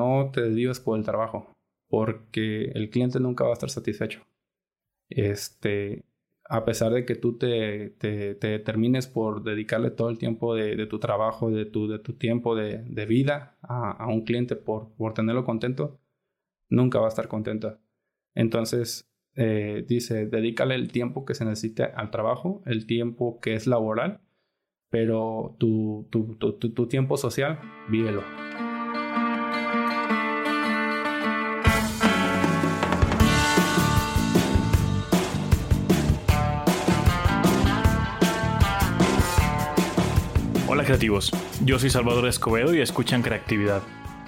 no te desvíes por el trabajo, porque el cliente nunca va a estar satisfecho. Este, a pesar de que tú te, te, termines por dedicarle todo el tiempo de, tu trabajo, de tu, de tu tiempo de, vida a, un cliente por, por tenerlo contento, nunca va a estar contento. Entonces, eh, dice, dedícale el tiempo que se necesite al trabajo, el tiempo que es laboral, pero tu, tu, tu, tu tiempo social, vívelo. Creativos, yo soy Salvador Escobedo y escuchan Creatividad,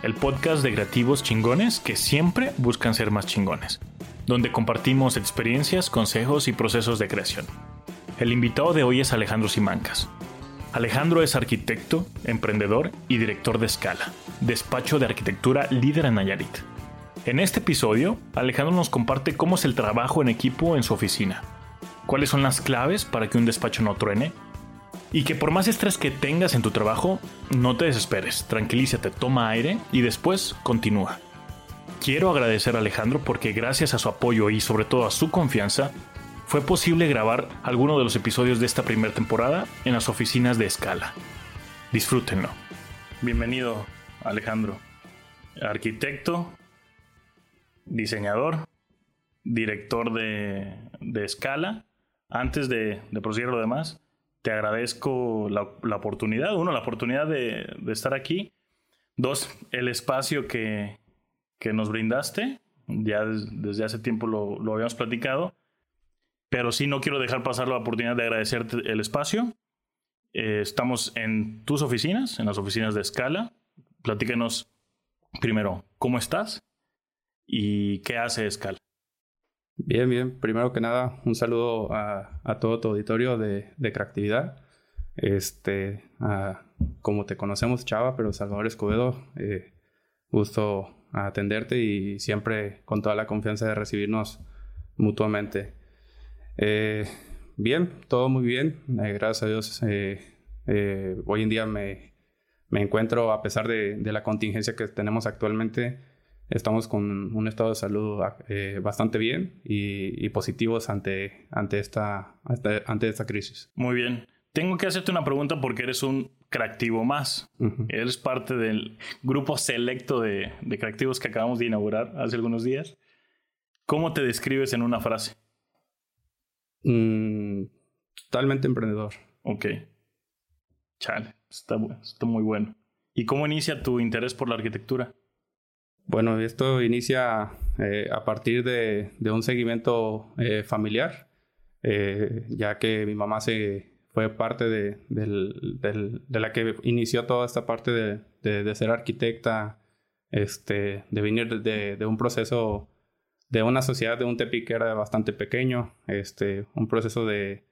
el podcast de creativos chingones que siempre buscan ser más chingones donde compartimos experiencias, consejos y procesos de creación. El invitado de hoy es Alejandro Simancas. Alejandro es arquitecto, emprendedor y director de Scala, despacho de arquitectura líder en Nayarit. En este episodio, Alejandro nos comparte cómo es el trabajo en equipo en su oficina, cuáles son las claves para que un despacho no truene y que por más estrés que tengas en tu trabajo, no te desesperes, tranquilízate, toma aire y después continúa. Quiero agradecer a Alejandro porque gracias a su apoyo y sobre todo a su confianza, fue posible grabar alguno de los episodios de esta primera temporada en las oficinas de Escala. Disfrútenlo. Bienvenido, Alejandro. Arquitecto, diseñador, director de, de Escala. Antes de, de proseguir lo demás, te agradezco la, oportunidad. Uno, la oportunidad de, estar aquí. Dos, el espacio que, que nos brindaste. Ya desde hace tiempo lo, habíamos platicado. Pero sí no quiero dejar pasar la oportunidad de agradecerte el espacio. Eh, estamos en tus oficinas, en las oficinas de Scala. Platíquenos primero, ¿cómo estás? ¿Y qué hace Scala? Bien, bien. Primero que nada, un saludo a, todo tu auditorio de, de creatividad. Este, como te conocemos, Chava, pero Salvador Escobedo, eh, gusto atenderte y siempre con toda la confianza de recibirnos mutuamente. Eh, bien, todo muy bien, eh, gracias a Dios. Eh, hoy en día me, me encuentro, a pesar de, de, la contingencia que tenemos actualmente, estamos con un estado de salud bastante bien y, y, positivos ante, ante, esta, ante esta crisis. Muy bien. Tengo que hacerte una pregunta porque eres un creativo más. Eres parte del grupo selecto de, de creativos que acabamos de inaugurar hace algunos días. ¿Cómo te describes en una frase? Mm, totalmente emprendedor. Ok. Chale, está, está muy bueno. ¿Y cómo inicia tu interés por la arquitectura? Bueno, esto inicia eh, a partir de, un seguimiento eh, familiar, eh, ya que mi mamá se fue parte de, la que inició toda esta parte de, ser arquitecta, este, de venir de, un proceso de una sociedad de un Tepic que era bastante pequeño, este, un proceso de,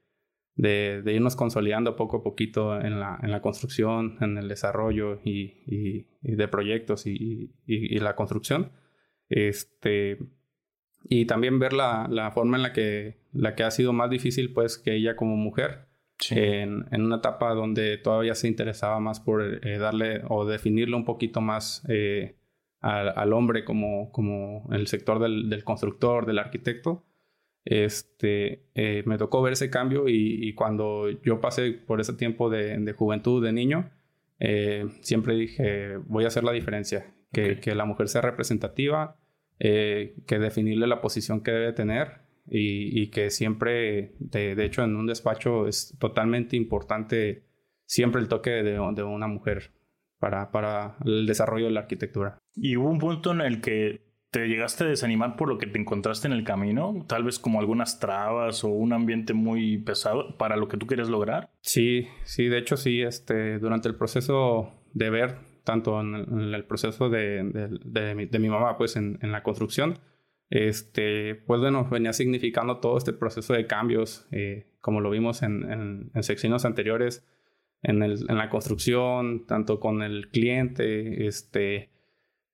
irnos consolidando poco a poquito en la, en la construcción, en el desarrollo y, de proyectos y, la construcción. Este, y también ver la, la, forma en la que, la que ha sido más difícil, pues, que ella como mujer, en, una etapa donde todavía se interesaba más por eh, darle o definirlo un poquito más eh, al, hombre como, como el sector del, constructor, del arquitecto. Este, eh, me tocó ver ese cambio y, cuando yo pasé por ese tiempo de, juventud, de niño, siempre dije, voy a hacer la diferencia, que, que la mujer sea representativa, que definirle la posición que debe tener y, que siempre, de, hecho, en un despacho es totalmente importante siempre el toque de, de una mujer para, para el desarrollo de la arquitectura. ¿Y hubo un punto en el que te llegaste a desanimar por lo que te encontraste en el camino? Tal vez como algunas trabas o un ambiente muy pesado para lo que tú quieres lograr. Sí, sí, de hecho sí, este, durante el proceso de ver, tanto en el, proceso de, de, mi, de, mi, mamá, pues en, en la construcción, este, pues bueno, venía significando todo este proceso de cambios, eh, como lo vimos en, en, secciones anteriores, el, en, la construcción, tanto con el cliente, este,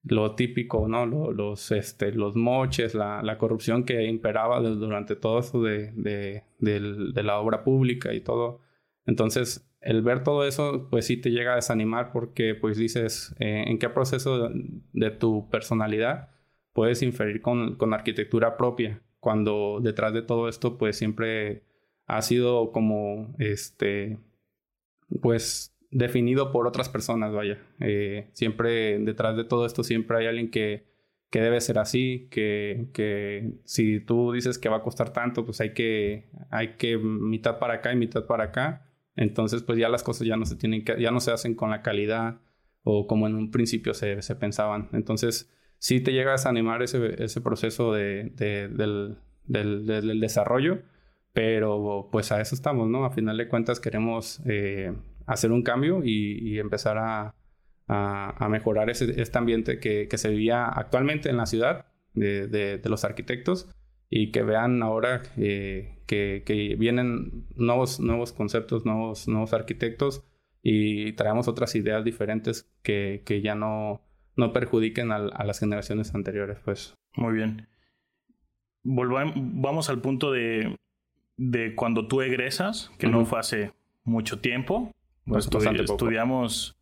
lo típico, ¿no? Los, este, los moches, la, la corrupción que imperaba durante todo eso de, de, de, la obra pública y todo. Entonces, el ver todo eso, pues sí te llega a desanimar porque pues dices, eh, ¿en qué proceso de, tu personalidad puedes inferir con, con, arquitectura propia? Cuando detrás de todo esto, pues siempre ha sido como, este, pues definido por otras personas, vaya. Eh, siempre detrás de todo esto, siempre hay alguien que, que debe ser así, que, que si tú dices que va a costar tanto, pues hay que, hay que mitad para acá y mitad para acá entonces, pues ya las cosas ya no se tienen ya no se hacen con la calidad o como en un principio se, se pensaban. Entonces, sí te llega a desanimar ese, ese proceso de, del, del, del, desarrollo, pero pues a eso estamos, ¿no? A final de cuentas queremos eh, hacer un cambio y, y empezar a, a, a, mejorar ese, este ambiente que, que, se vivía actualmente en la ciudad de, de, de los arquitectos y que vean ahora eh, que, que, vienen nuevos, nuevos conceptos, nuevos, nuevos arquitectos y traemos otras ideas diferentes que, que ya no, no perjudiquen a, a, las generaciones anteriores. Pues. Muy bien. Volvamos, vamos al punto de, de cuando tú egresas, que no fue hace mucho tiempo. Pues estudiamos,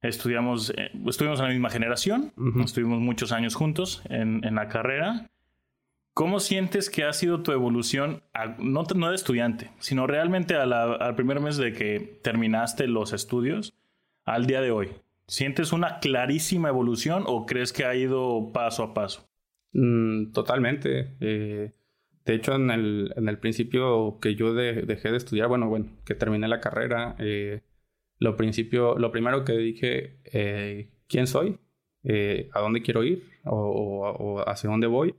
estudiamos, eh, estuvimos en la misma generación, estuvimos muchos años juntos en, en la carrera. ¿Cómo sientes que ha sido tu evolución, no, no de estudiante, sino realmente al primer mes de que terminaste los estudios al día de hoy? ¿Sientes una clarísima evolución o crees que ha ido paso a paso? Mm, totalmente. Eh, de hecho, en el, principio que yo dejé de estudiar, bueno, bueno, que terminé la carrera, eh, lo, principio, lo primero que dije, eh, ¿quién soy? ¿A dónde quiero ir? o hacia dónde voy?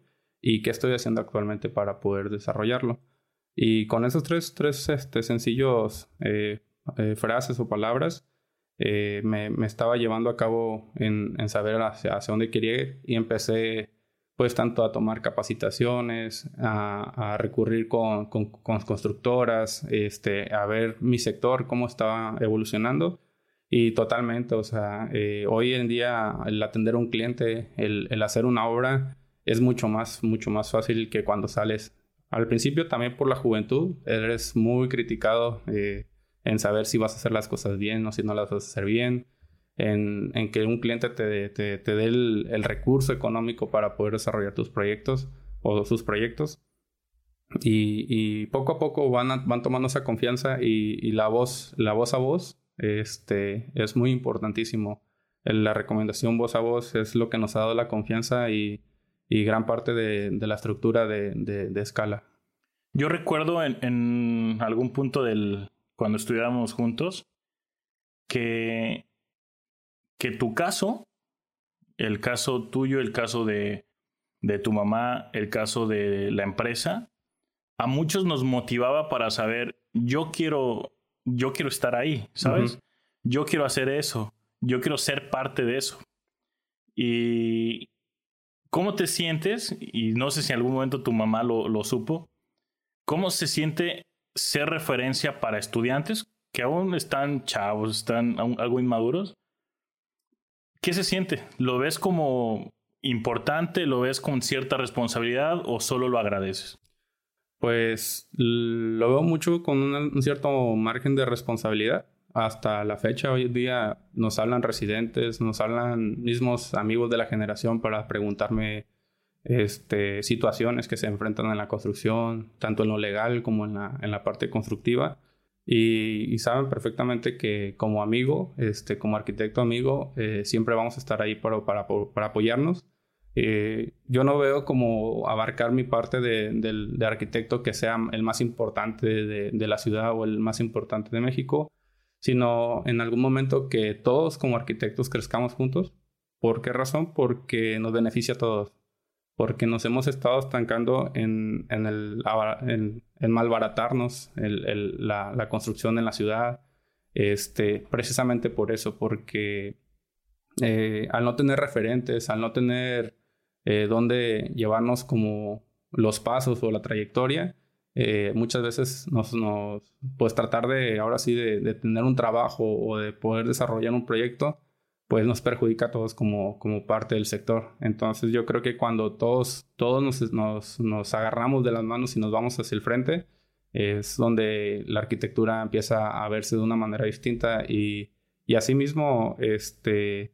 y qué estoy haciendo actualmente para poder desarrollarlo. Y con esos tres, tres este, sencillos eh, eh, frases o palabras, eh, me, estaba llevando a cabo en, en saber hacia, hacia, dónde quería ir y empecé pues tanto a tomar capacitaciones, a, recurrir con, con, con, constructoras, este, a ver mi sector, cómo estaba evolucionando. Y totalmente, o sea, hoy en día el atender a un cliente, el, el hacer una obra, es mucho más, mucho más fácil que cuando sales. Al principio también por la juventud, eres muy criticado eh, en saber si vas a hacer las cosas bien o si no las vas a hacer bien, en, en que un cliente te, te, te dé el, el, recurso económico para poder desarrollar tus proyectos o sus proyectos. Y, y poco a poco van, van tomando esa confianza y, y, la, voz, la voz a voz este, es muy importantísimo. La recomendación voz a voz es lo que nos ha dado la confianza y, y gran parte de, de la estructura de, de, escala. Yo recuerdo en, en, algún punto del cuando estudiábamos juntos que, que tu caso, el caso tuyo, el caso de, de tu mamá, el caso de la empresa, a muchos nos motivaba para saber, yo quiero, yo quiero estar ahí, ¿sabes? Yo quiero hacer eso, yo quiero ser parte de eso. Y, ¿Cómo te sientes? Y no sé si en algún momento tu mamá lo, lo supo. ¿Cómo se siente ser referencia para estudiantes que aún están chavos, están algo inmaduros? ¿Qué se siente? ¿Lo ves como importante? ¿Lo ves con cierta responsabilidad o solo lo agradeces? Pues lo veo mucho con un cierto margen de responsabilidad hasta la fecha, hoy en día, nos hablan residentes, nos hablan mismos amigos de la generación para preguntarme este, situaciones que se enfrentan en la construcción, tanto en lo legal como en la, en la parte constructiva. Y, saben perfectamente que como amigo, este, como arquitecto amigo, eh, siempre vamos a estar ahí para, para, para apoyarnos. Eh, yo no veo como abarcar mi parte de, de, arquitecto que sea el más importante de, de, la ciudad o el más importante de México sino en algún momento que todos como arquitectos crezcamos juntos. ¿Por qué razón? Porque nos beneficia a todos. Porque nos hemos estado estancando en, en, el, malbaratarnos el, la, la, construcción en la ciudad. Este, precisamente por eso, porque eh, al no tener referentes, al no tener eh, dónde llevarnos como los pasos o la trayectoria, eh, muchas veces nos, nos, pues tratar de, ahora sí, de, tener un trabajo o de poder desarrollar un proyecto, pues nos perjudica a todos como, como parte del sector. Entonces yo creo que cuando todos, todos nos, nos, nos agarramos de las manos y nos vamos hacia el frente, es donde la arquitectura empieza a verse de una manera distinta y, y asimismo, este,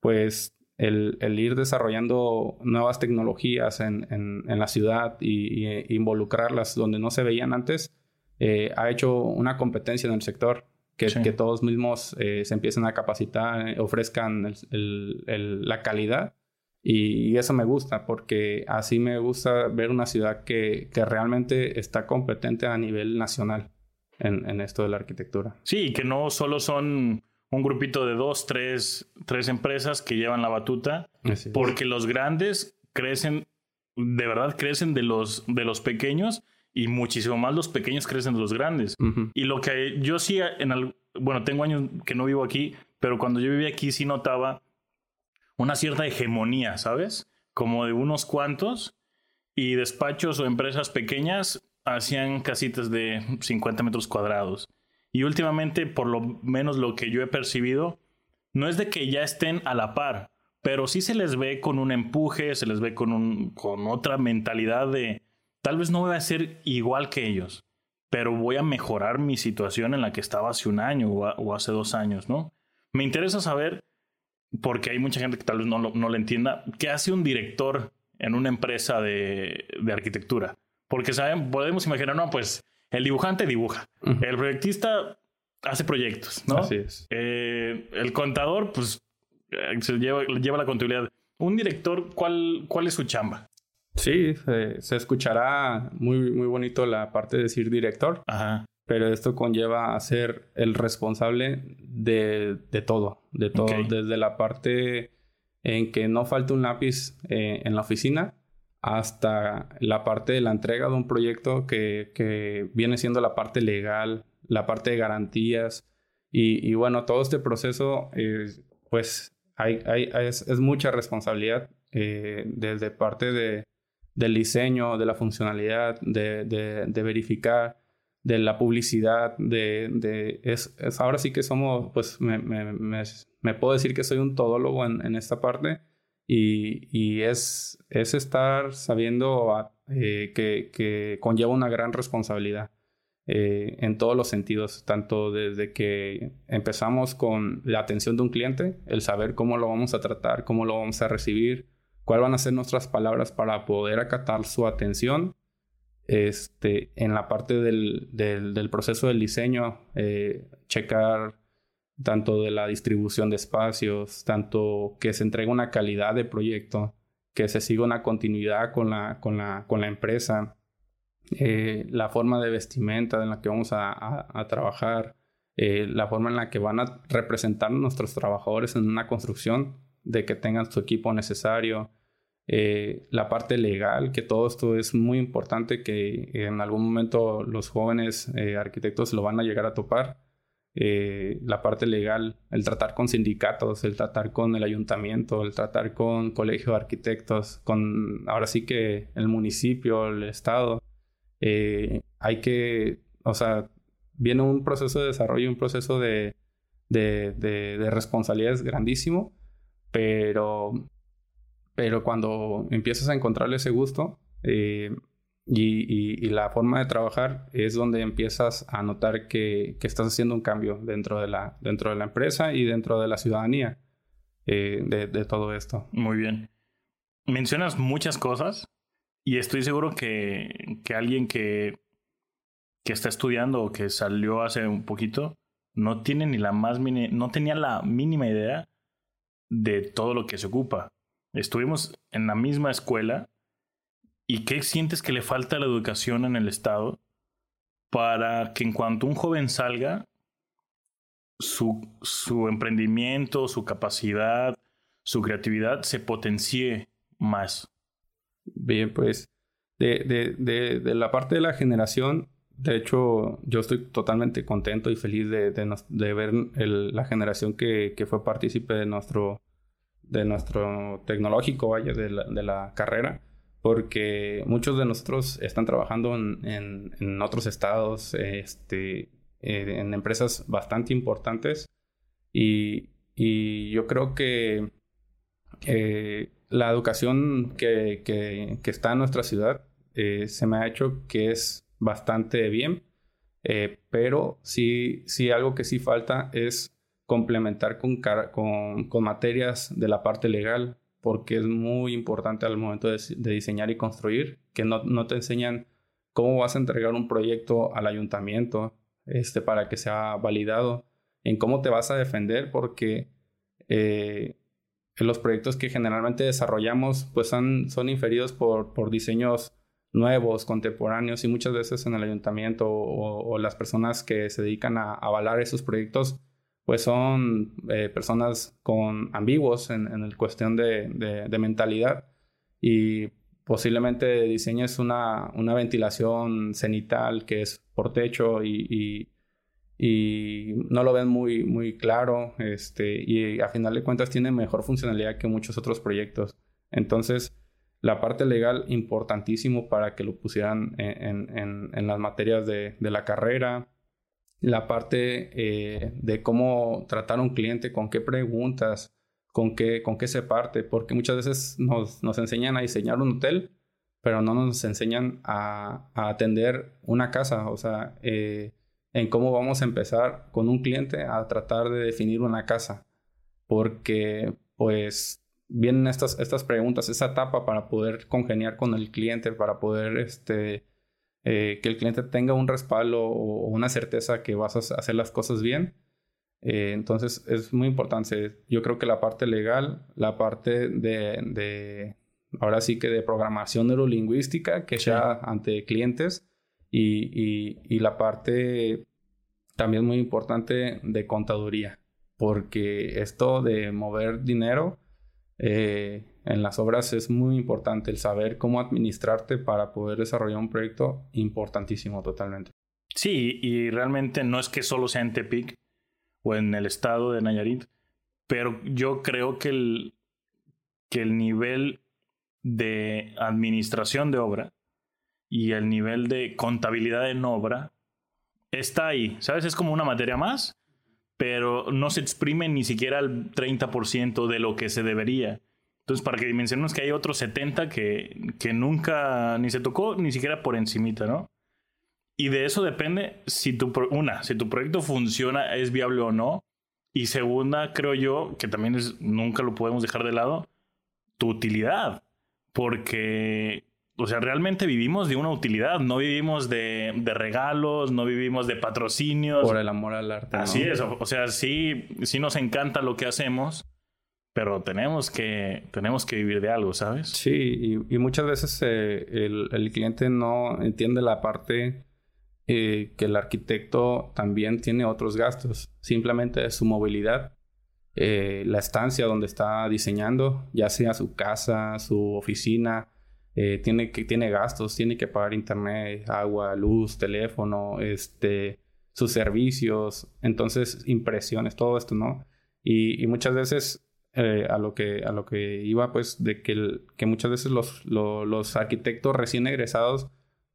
pues el, ir desarrollando nuevas tecnologías en, en, la ciudad y, involucrarlas donde no se veían antes, eh, ha hecho una competencia en el sector. Que, que todos mismos eh, se empiecen a capacitar, ofrezcan la calidad. Y, eso me gusta porque así me gusta ver una ciudad que, que realmente está competente a nivel nacional en, en, esto de la arquitectura. Sí, que no solo son un grupito de dos, tres, tres empresas que llevan la batuta, porque los grandes crecen, de verdad crecen de los, de los pequeños y muchísimo más los pequeños crecen de los grandes. Y lo que yo sí, en bueno, tengo años que no vivo aquí, pero cuando yo vivía aquí sí notaba una cierta hegemonía, ¿sabes? Como de unos cuantos y despachos o empresas pequeñas hacían casitas de 50 metros cuadrados. Y últimamente, por lo menos lo que yo he percibido, no es de que ya estén a la par, pero sí se les ve con un empuje, se les ve con, un, con otra mentalidad de tal vez no voy a ser igual que ellos, pero voy a mejorar mi situación en la que estaba hace un año o, o hace dos años, ¿no? Me interesa saber porque hay mucha gente que tal vez no lo, no lo entienda, ¿qué hace un director en una empresa de, de arquitectura? Porque saben, podemos imaginar, no, pues el dibujante dibuja, el proyectista hace proyectos, ¿no? Así es. Eh, el contador, pues, eh, se lleva, lleva la contabilidad. Un director, ¿cuál, cuál es su chamba? Sí, se escuchará muy, muy bonito la parte de decir director. Ajá pero esto conlleva a ser el responsable de, todo, de todo, desde la parte en que no falte un lápiz eh, en la oficina hasta la parte de la entrega de un proyecto que, viene siendo la parte legal, la parte de garantías y, bueno, todo este proceso pues hay, es, mucha responsabilidad eh, desde parte de, del diseño, de la funcionalidad, de, de verificar de la publicidad, de, de es, ahora sí que somos, pues me, me, puedo decir que soy un todólogo en, en esta parte y, y, es, es estar sabiendo eh, que, que, conlleva una gran responsabilidad eh, en todos los sentidos, tanto desde que empezamos con la atención de un cliente, el saber cómo lo vamos a tratar, cómo lo vamos a recibir, cuáles van a ser nuestras palabras para poder acatar su atención este, en la parte del, del, proceso del diseño, eh, checar tanto de la distribución de espacios, tanto que se entregue una calidad de proyecto, que se siga una continuidad con la, con la, con la empresa, eh, la forma de vestimenta en la que vamos a, a, trabajar, eh, la forma en la que van a representar nuestros trabajadores en una construcción, de que tengan su equipo necesario, eh, la parte legal, que todo esto es muy importante, que en algún momento los jóvenes eh, arquitectos lo van a llegar a topar. Eh, la parte legal, el tratar con sindicatos, el tratar con el ayuntamiento, el tratar con colegio de arquitectos, con ahora sí que el municipio, el estado. hay que, o sea, viene un proceso de desarrollo, un proceso de, de, de, de responsabilidades grandísimo, pero pero cuando empiezas a encontrarle ese gusto eh, y, la forma de trabajar es donde empiezas a notar que, estás haciendo un cambio dentro de la, dentro de la empresa y dentro de la ciudadanía eh, de, todo esto. Muy bien. Mencionas muchas cosas y estoy seguro que, que alguien que, que está estudiando o que salió hace un poquito no tiene ni la más no tenía la mínima idea de todo lo que se ocupa estuvimos en la misma escuela y qué sientes que le falta a la educación en el Estado para que en cuanto un joven salga, su, su emprendimiento, su capacidad, su creatividad se potencie más. Bien, pues de, de, de, de, la parte de la generación, de hecho, yo estoy totalmente contento y feliz de, de ver la generación que, que, fue partícipe de nuestro de nuestro tecnológico, vaya, de la, de la carrera, porque muchos de nosotros están trabajando en, en, otros estados, este, eh, en empresas bastante importantes y, y yo creo que la educación que, que, que, está en nuestra ciudad eh, se me ha hecho que es bastante bien, eh, pero sí, sí algo que sí falta es complementar con, con, materias de la parte legal, porque es muy importante al momento de, diseñar y construir, que no, no, te enseñan cómo vas a entregar un proyecto al ayuntamiento este, para que sea validado, en cómo te vas a defender, porque eh, los proyectos que generalmente desarrollamos pues son, son inferidos por, por diseños nuevos, contemporáneos y muchas veces en el ayuntamiento o, las personas que se dedican a avalar esos proyectos pues son eh, personas con ambiguos en, en el cuestión de, de, mentalidad y posiblemente diseñes una, una, ventilación cenital que es por techo y, y, no lo ven muy, muy claro este, y a final de cuentas tiene mejor funcionalidad que muchos otros proyectos. Entonces, la parte legal importantísimo para que lo pusieran en, en, las materias de, de, la carrera, la parte eh, de cómo tratar a un cliente, con qué preguntas, con qué, con qué se parte, porque muchas veces nos, nos enseñan a diseñar un hotel, pero no nos enseñan a, a atender una casa, o sea, eh, en cómo vamos a empezar con un cliente a tratar de definir una casa, porque pues vienen estas, estas preguntas, esa etapa para poder congeniar con el cliente, para poder este, eh, que el cliente tenga un respaldo o, una certeza que vas a hacer las cosas bien. Eh, entonces es muy importante. Yo creo que la parte legal, la parte de, de ahora sí que de programación neurolingüística que sea ante clientes y, y, y la parte también muy importante de contaduría, porque esto de mover dinero eh, en las obras es muy importante el saber cómo administrarte para poder desarrollar un proyecto importantísimo totalmente. Sí, y realmente no es que solo sea en Tepic o en el estado de Nayarit, pero yo creo que el, que el nivel de administración de obra y el nivel de contabilidad en obra está ahí, ¿sabes? Es como una materia más pero no se exprime ni siquiera el 30% de lo que se debería. Entonces, para que dimensionemos que hay otros 70 que, que nunca ni se tocó, ni siquiera por encimita, ¿no? Y de eso depende si tu, una, si tu proyecto funciona, es viable o no. Y segunda, creo yo, que también es, nunca lo podemos dejar de lado, tu utilidad. Porque o sea, realmente vivimos de una utilidad, no vivimos de, regalos, no vivimos de patrocinios. Por el amor al arte. Así es, o, sea, sí, sí nos encanta lo que hacemos, pero tenemos que, tenemos que vivir de algo, ¿sabes? Sí, y, muchas veces eh, el, cliente no entiende la parte eh, que el arquitecto también tiene otros gastos, simplemente su movilidad. Eh, la estancia donde está diseñando, ya sea su casa, su oficina, eh, tiene, que, tiene gastos, tiene que pagar internet, agua, luz, teléfono, este, sus servicios, entonces impresiones, todo esto, ¿no? Y, muchas veces eh, a, lo que, a lo que iba, pues, de que, que muchas veces los, los arquitectos recién egresados,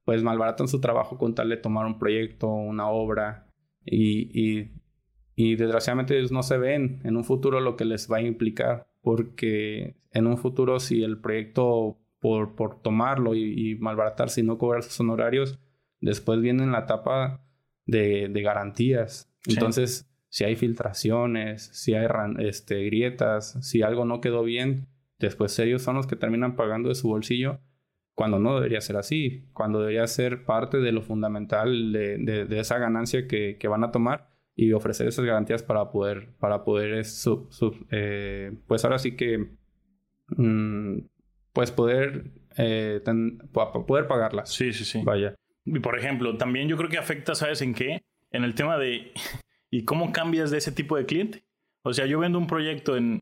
pues, malbaratan su trabajo con tal de tomar un proyecto, una obra, y, y, y desgraciadamente ellos no se ven en un futuro lo que les va a implicar, porque en un futuro si el proyecto por, por tomarlo y, malbaratarse y no cobrar sus honorarios, después viene la etapa de, de garantías. Entonces, si hay filtraciones, si hay este, grietas, si algo no quedó bien, después ellos son los que terminan pagando de su bolsillo cuando no debería ser así, cuando debería ser parte de lo fundamental de, de, esa ganancia que, que, van a tomar y ofrecer esas garantías para poder, para poder eh, pues ahora sí que mm, pues poder, eh, poder pagarlas. Sí, sí, sí. Vaya. Y por ejemplo, también yo creo que afecta, ¿sabes en qué? En el tema de, ¿y cómo cambias de ese tipo de cliente? O sea, yo vendo un proyecto en,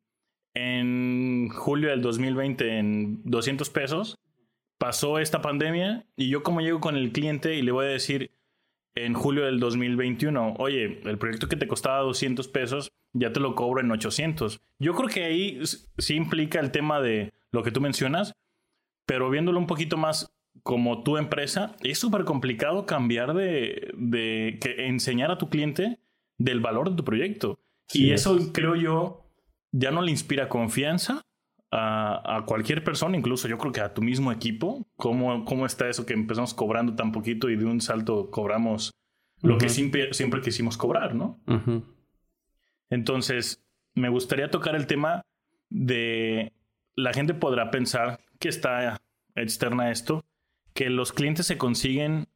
en julio del 2020 en 200 pesos, pasó esta pandemia y yo como llego con el cliente y le voy a decir en julio del 2021, oye, el proyecto que te costaba 200 pesos, ya te lo cobro en 800. Yo creo que ahí sí implica el tema de lo que tú mencionas, pero viéndolo un poquito más como tu empresa, es súper complicado cambiar de, de que enseñar a tu cliente del valor de tu proyecto. y eso creo yo ya no le inspira confianza a, cualquier persona, incluso yo creo que a tu mismo equipo, cómo, cómo está eso que empezamos cobrando tan poquito y de un salto cobramos lo que siempre, siempre quisimos cobrar, ¿no? Entonces, me gustaría tocar el tema de la gente podrá pensar que está externa a esto, que los clientes se consiguen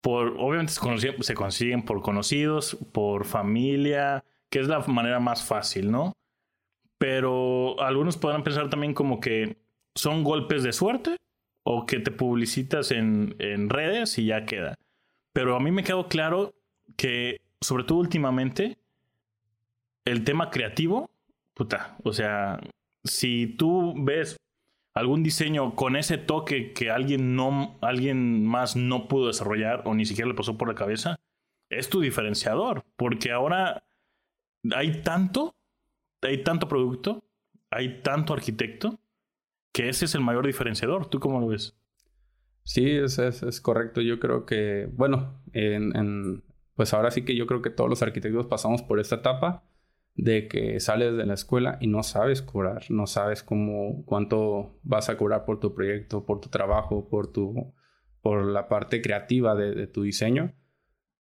por, obviamente se consiguen por conocidos, por familia, que es la manera más fácil, ¿no? Pero algunos podrán pensar también como que son golpes de suerte o que te publicitas en, en redes y ya queda. Pero a mí me quedó claro que, sobre todo últimamente, el tema creativo, puta, o sea, si tú ves algún diseño con ese toque que alguien no alguien más no pudo desarrollar o ni siquiera le pasó por la cabeza, es tu diferenciador, porque ahora hay tanto, hay tanto producto, hay tanto arquitecto que ese es el mayor diferenciador. ¿Tú cómo lo ves? Sí, es, es, correcto. Yo creo que, bueno, en, pues ahora sí que yo creo que todos los arquitectos pasamos por esta etapa de que sales de la escuela y no sabes cobrar, no sabes cómo, cuánto vas a cobrar por tu proyecto, por tu trabajo, por tu, por la parte creativa de, tu diseño.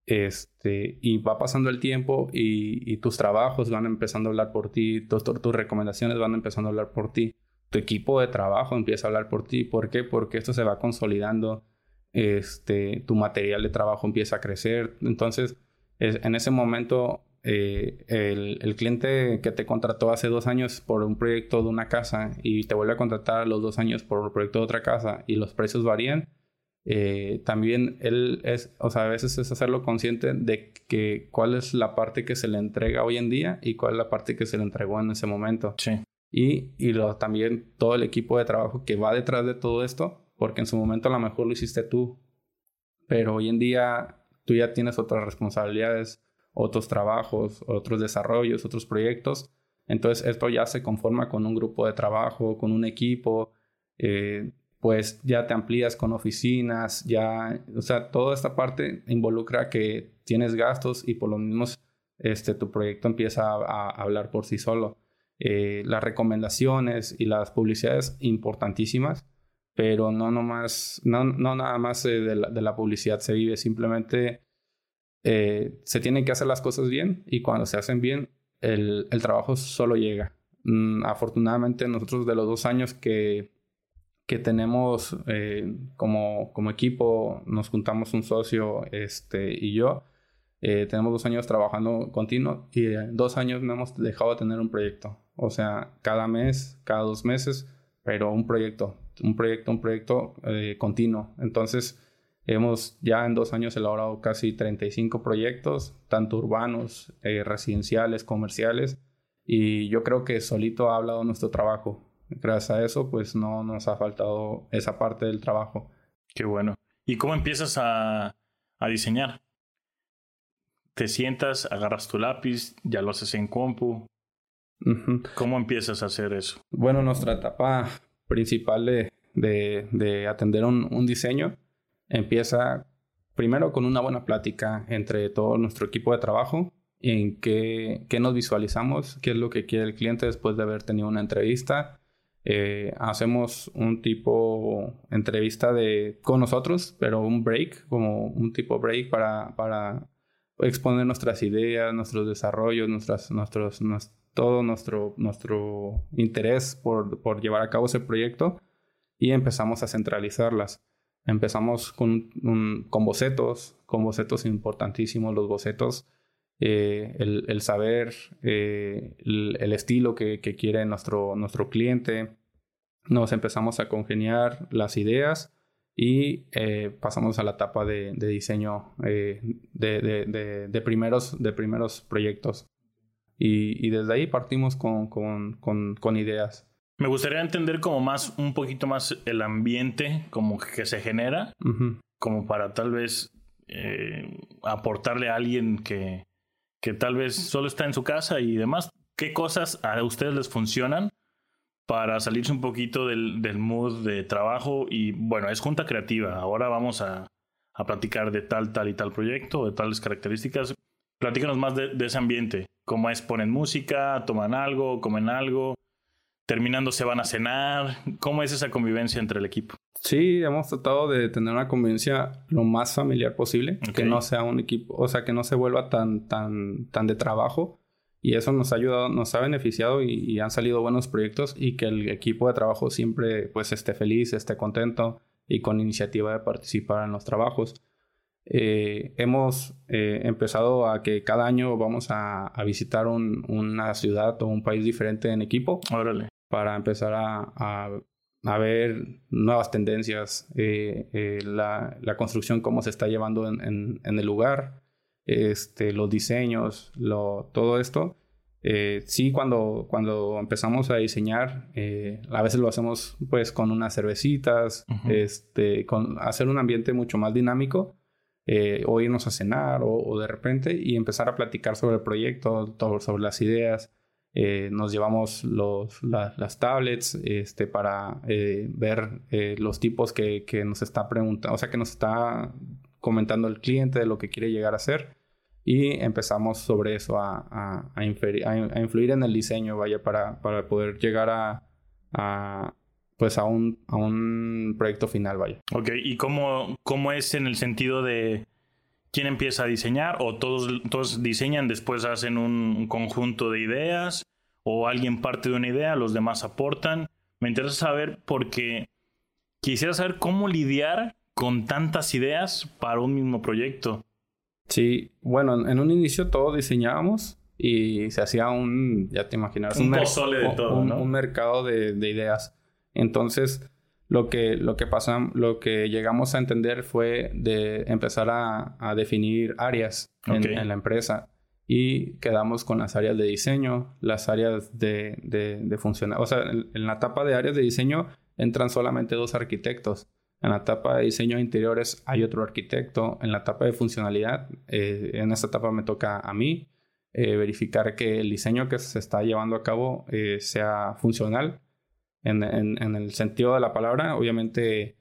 Este, y va pasando el tiempo y, tus trabajos van empezando a hablar por ti, tus, tus recomendaciones van empezando a hablar por ti, tu equipo de trabajo empieza a hablar por ti. ¿Por qué? Porque esto se va consolidando, este, tu material de trabajo empieza a crecer. Entonces, en ese momento eh, el, cliente que te contrató hace dos años por un proyecto de una casa y te vuelve a contratar a los dos años por un proyecto de otra casa y los precios varían, eh, también él es, o sea, a veces es hacerlo consciente de que cuál es la parte que se le entrega hoy en día y cuál es la parte que se le entregó en ese momento. Sí. Y, y lo, también todo el equipo de trabajo que va detrás de todo esto, porque en su momento a lo mejor lo hiciste tú, pero hoy en día tú ya tienes otras responsabilidades otros trabajos, otros desarrollos, otros proyectos. Entonces esto ya se conforma con un grupo de trabajo, con un equipo, eh, pues ya te amplías con oficinas, ya, o sea, toda esta parte involucra que tienes gastos y por lo mismo este, tu proyecto empieza a, hablar por sí solo. Eh, las recomendaciones y las publicidades importantísimas, pero no, nomás, no, no nada más eh, de, la, de la publicidad se vive, simplemente eh, se tienen que hacer las cosas bien y cuando se hacen bien, el, trabajo solo llega. Mm, afortunadamente, nosotros de los dos años que, que tenemos eh, como, como equipo, nos juntamos un socio este, y yo. Eh, tenemos dos años trabajando continuo y dos años no hemos dejado de tener un proyecto. O sea, cada mes, cada dos meses, pero un proyecto, un proyecto, un proyecto continuo. Entonces, Hemos ya en dos años elaborado casi 35 proyectos, tanto urbanos, eh, residenciales, comerciales, y yo creo que solito ha hablado nuestro trabajo. Gracias a eso, pues no nos ha faltado esa parte del trabajo. Qué bueno. ¿Y cómo empiezas a, a diseñar? Te sientas, agarras tu lápiz, ya lo haces en compu. ¿Cómo empiezas a hacer eso? Bueno, nuestra etapa principal de, de, de atender un, un diseño empieza primero con una buena plática entre todo nuestro equipo de trabajo, en qué, nos visualizamos, qué es lo que quiere el cliente después de haber tenido una entrevista. Eh, hacemos un tipo entrevista de, con nosotros, pero un break, como un tipo break para, para exponer nuestras ideas, nuestros desarrollos, nuestras, nuestros, todo nuestro, nuestro interés por, por llevar a cabo ese proyecto y empezamos a centralizarlas. Empezamos con, con bocetos, con bocetos importantísimos, los bocetos, eh, el, saber eh, el, estilo que, quiere nuestro, nuestro cliente. Nos empezamos a congeniar las ideas y eh, pasamos a la etapa de, diseño de, primeros, de primeros proyectos. Y, desde ahí partimos con, con ideas. Me gustaría entender como más, un poquito más el ambiente como que se genera, como para tal vez eh, aportarle a alguien que, que tal vez solo está en su casa y demás. ¿Qué cosas a ustedes les funcionan para salirse un poquito del, del mood de trabajo? Y bueno, es junta creativa. Ahora vamos a, a platicar de tal, tal y tal proyecto, de tales características. Platícanos más de, de ese ambiente. ¿Cómo es? ¿Ponen música? ¿Toman algo? ¿Comen algo? Terminando se van a cenar. ¿Cómo es esa convivencia entre el equipo? Sí, hemos tratado de tener una convivencia lo más familiar posible, que no sea un equipo, o sea, que no se vuelva tan, tan, tan de trabajo. Y eso nos ha ayudado, nos ha beneficiado y, han salido buenos proyectos y que el equipo de trabajo siempre pues esté feliz, esté contento y con iniciativa de participar en los trabajos. Eh, hemos eh, empezado a que cada año vamos a, visitar una ciudad o un país diferente en equipo. Órale. Para empezar a, a ver nuevas tendencias, eh, eh, la, la, construcción, cómo se está llevando en, en, el lugar, este, los diseños, lo, todo esto. Eh, sí, cuando, cuando empezamos a diseñar, a veces lo hacemos pues con unas cervecitas, este, con hacer un ambiente mucho más dinámico, o irnos a cenar o, o, de repente y empezar a platicar sobre el proyecto, todo, sobre las ideas. Eh, nos llevamos los, las tablets este, para eh, ver eh, los tipos que, que, nos está preguntando, o sea, que nos está comentando el cliente de lo que quiere llegar a hacer y empezamos sobre eso a, a, influir en el diseño, vaya, para, para poder llegar a, a pues a un, a un proyecto final, vaya. Ok, ¿y cómo, cómo es en el sentido de quién empieza a diseñar o todos, todos diseñan, después hacen un conjunto de ideas o alguien parte de una idea, los demás aportan. Me interesa saber porque quisiera saber cómo lidiar con tantas ideas para un mismo proyecto. Sí, bueno, en un inicio todos diseñábamos y se hacía un, ya te imaginas, un, de todo, un, mercado de, ideas. Entonces, lo que, lo que pasa, lo que llegamos a entender fue de empezar a, definir áreas en, la empresa y quedamos con las áreas de diseño, las áreas de, de, funcionar. O sea, en, la etapa de áreas de diseño entran solamente dos arquitectos. En la etapa de diseño de interiores hay otro arquitecto. En la etapa de funcionalidad, eh, en esta etapa me toca a mí eh, verificar que el diseño que se está llevando a cabo eh, sea funcional en, en, el sentido de la palabra, obviamente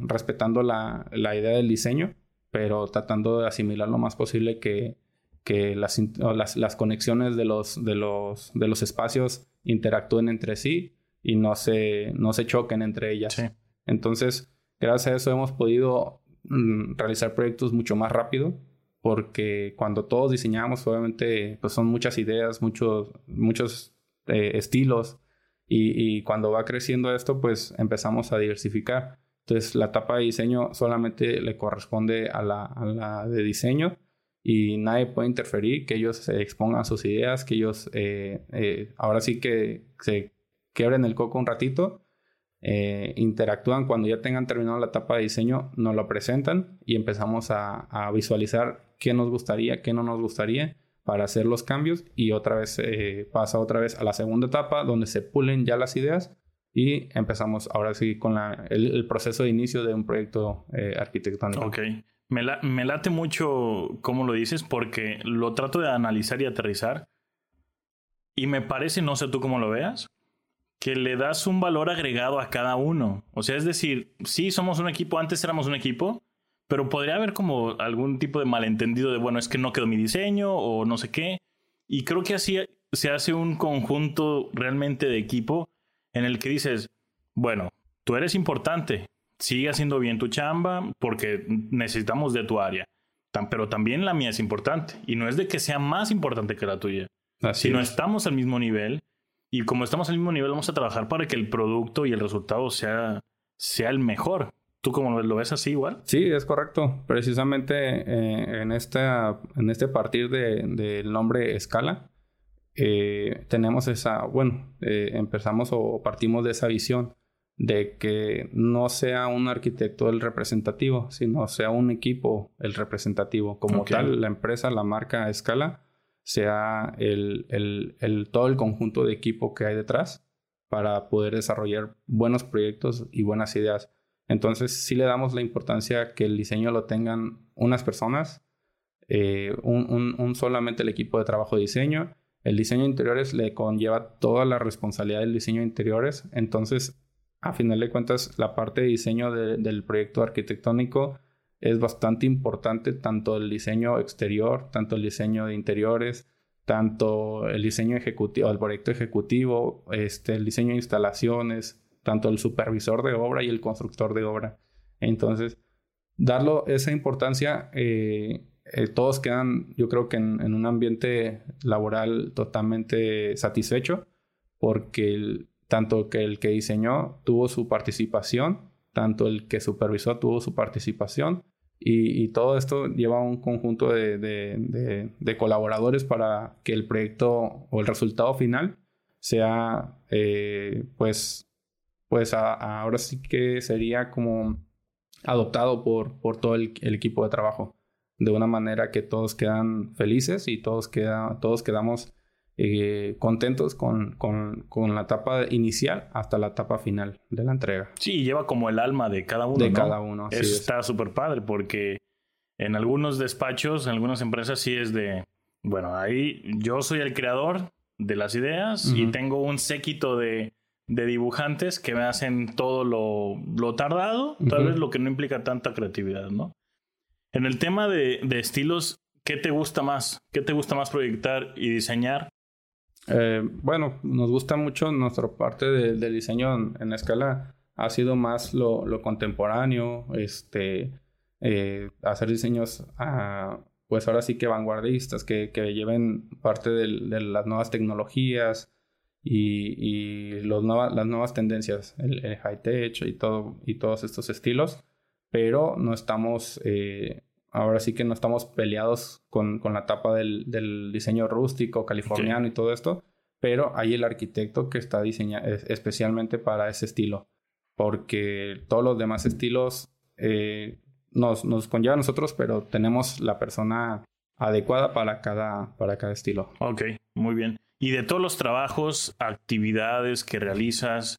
respetando la, la, idea del diseño, pero tratando de asimilar lo más posible que, que las, las, las, conexiones de los, de, los, de los espacios interactúen entre sí y no se, no se choquen entre ellas. Entonces, gracias a eso hemos podido mm, realizar proyectos mucho más rápido porque cuando todos diseñamos, obviamente, pues son muchas ideas, muchos, muchos eh, estilos y, y, cuando va creciendo esto, pues empezamos a diversificar. Entonces, la etapa de diseño solamente le corresponde a la, a la de diseño y nadie puede interferir, que ellos expongan sus ideas, que ellos eh, eh, ahora sí que se quiebren el coco un ratito, eh, interactúan cuando ya tengan terminado la etapa de diseño, nos lo presentan y empezamos a, visualizar qué nos gustaría, qué no nos gustaría para hacer los cambios y otra vez pasa otra vez a la segunda etapa donde se pulen ya las ideas y empezamos ahora sí con la, el, proceso de inicio de un proyecto arquitectónico. Ok. Me, late mucho cómo lo dices porque lo trato de analizar y aterrizar. Y me parece, no sé tú cómo lo veas, que le das un valor agregado a cada uno. O sea, es decir, sí somos un equipo, antes éramos un equipo, pero podría haber como algún tipo de malentendido de, bueno, es que no quedó mi diseño o no sé qué. Y creo que así se hace un conjunto realmente de equipo en el que dices, bueno, tú eres importante, sigue haciendo bien tu chamba porque necesitamos de tu área. Pero también la mía es importante. Y no es de que sea más importante que la tuya. Así sino estamos al mismo nivel. Y como estamos al mismo nivel, vamos a trabajar para que el producto y el resultado sea, sea el mejor. ¿Tú cómo lo ves así igual? Sí, es correcto. Precisamente eh, en, esta, en este partir del de, nombre escala, eh, tenemos esa, bueno, eh, empezamos o partimos de esa visión de que no sea un arquitecto el representativo, sino sea un equipo el representativo. Como tal, la empresa, la marca escala, sea el, el, todo el conjunto de equipo que hay detrás para poder desarrollar buenos proyectos y buenas ideas. Entonces, sí le damos la importancia que el diseño lo tengan unas personas, eh, un, solamente el equipo de trabajo de diseño. El diseño de interiores le conlleva toda la responsabilidad del diseño de interiores. Entonces, a final de cuentas, la parte de diseño del proyecto arquitectónico es bastante importante, tanto el diseño exterior, tanto el diseño de interiores, tanto el diseño ejecutivo, el proyecto ejecutivo, este, el diseño de instalaciones, tanto el supervisor de obra y el constructor de obra. Entonces, darlo esa importancia, eh, eh, todos quedan, yo creo que en, un ambiente laboral totalmente satisfecho, porque tanto que el que diseñó tuvo su participación, tanto el que supervisó tuvo su participación, y, todo esto lleva a un conjunto de, colaboradores para que el proyecto o el resultado final sea, eh, pues, pues ahora sí que sería como adoptado por, por todo el, equipo de trabajo de una manera que todos quedan felices y todos, queda, todos quedamos eh, contentos con, con, con, la etapa inicial hasta la etapa final de la entrega. Sí, lleva como el alma de cada uno. De cada uno. Eso está súper padre porque en algunos despachos, en algunas empresas sí es de, bueno, ahí yo soy el creador de las ideas y tengo un séquito de, de, dibujantes que me hacen todo lo, lo tardado, tal vez lo que no implica tanta creatividad, ¿no? En el tema de, de estilos, ¿qué te gusta más? ¿Qué te gusta más proyectar y diseñar? Eh, bueno, nos gusta mucho nuestra parte del diseño en, escala. Ha sido más lo, contemporáneo, este, eh, hacer diseños, ah, pues ahora sí que vanguardistas, que, lleven parte de las nuevas tecnologías y, los las nuevas tendencias, el, high tech y, todo, y todos estos estilos, pero no estamos eh, ahora sí que no estamos peleados con, la etapa del, diseño rústico, californiano y todo esto, pero hay el arquitecto que está diseñado especialmente para ese estilo, porque todos los demás estilos eh, nos, nos conlleva a nosotros, pero tenemos la persona adecuada para cada, para cada estilo. Ok, muy bien. Y de todos los trabajos, actividades que realizas,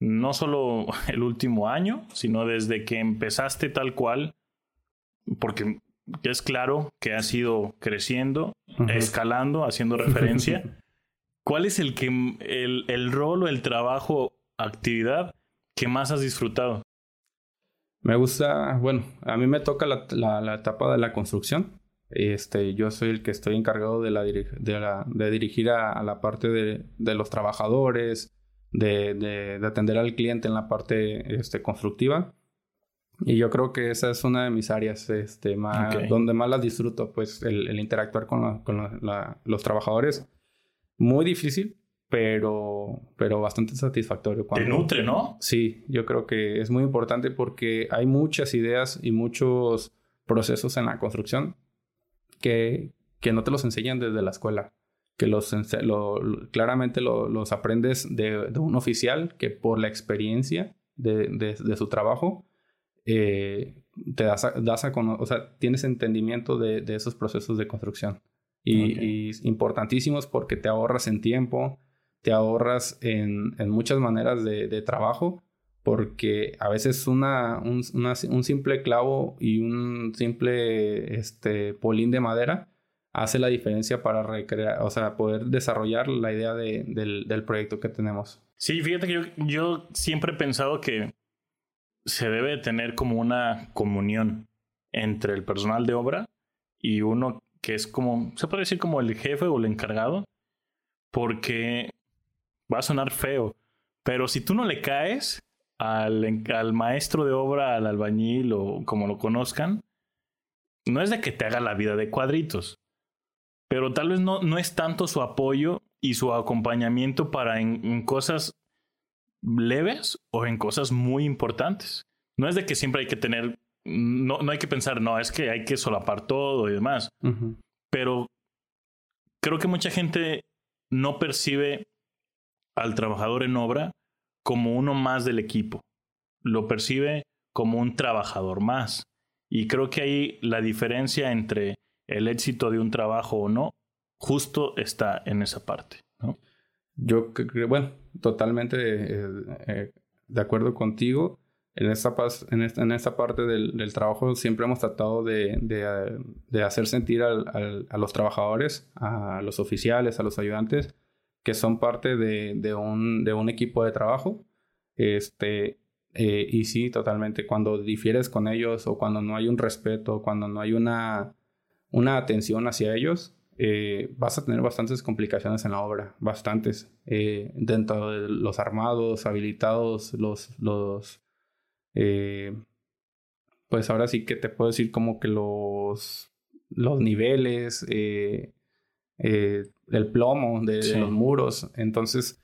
no solo el último año, sino desde que empezaste tal cual, porque es claro que ha ido creciendo, escalando, haciendo referencia. ¿Cuál es el, que, el, el rol o el trabajo, actividad que más has disfrutado? Me gusta, bueno, a mí me toca la, la, etapa de la construcción. Este, yo soy el que estoy encargado de, la, de, la, de dirigir a, la parte de, de los trabajadores, de, de, atender al cliente en la parte este, constructiva. Y yo creo que esa es una de mis áreas este, más, donde más las disfruto, pues el, interactuar con, con los trabajadores. Muy difícil, pero, pero bastante satisfactorio. Cuando, Te nutre, ¿no? Sí, yo creo que es muy importante porque hay muchas ideas y muchos procesos en la construcción que, que no te los enseñan desde la escuela. Que los, claramente los aprendes de, de, un oficial que por la experiencia de, de, de su trabajo eh, te das a, das a o sea, tienes entendimiento de, de esos procesos de construcción. Y, importantísimos porque te ahorras en tiempo, te ahorras en, en muchas maneras de, de, trabajo, porque a veces una, un, un, simple clavo y un simple este, polín de madera hace la diferencia para recrear, o sea, poder desarrollar la idea de, del, del, proyecto que tenemos. Sí, fíjate que yo, yo siempre he pensado que se debe tener como una comunión entre el personal de obra y uno que es como, se puede decir como el jefe o el encargado, porque va a sonar feo, pero si tú no le caes al, al maestro de obra, al albañil o como lo conozcan, no es de que te haga la vida de cuadritos, pero tal vez no, no es tanto su apoyo y su acompañamiento para en cosas leves o en cosas muy importantes. No es de que siempre hay que tener, no, no hay que pensar, no, es que hay que solapar todo y demás. Pero creo que mucha gente no percibe al trabajador en obra como uno más del equipo. Lo percibe como un trabajador más. Y creo que ahí la diferencia entre el éxito de un trabajo o no, justo está en esa parte. ¿no? Yo creo, bueno, totalmente eh, eh, de acuerdo contigo. En esta, en esta, en parte del, trabajo siempre hemos tratado de, de, hacer sentir al, a los trabajadores, a los oficiales, a los ayudantes, que son parte de, de, un, de un equipo de trabajo. Este, eh, y sí, totalmente, cuando difieres con ellos o cuando no hay un respeto, cuando no hay una, una atención hacia ellos, eh, vas a tener bastantes complicaciones en la obra, bastantes. Eh, dentro de los armados, habilitados, los, los pues ahora sí que te puedo decir como que los, los niveles, el plomo de, los muros. Entonces,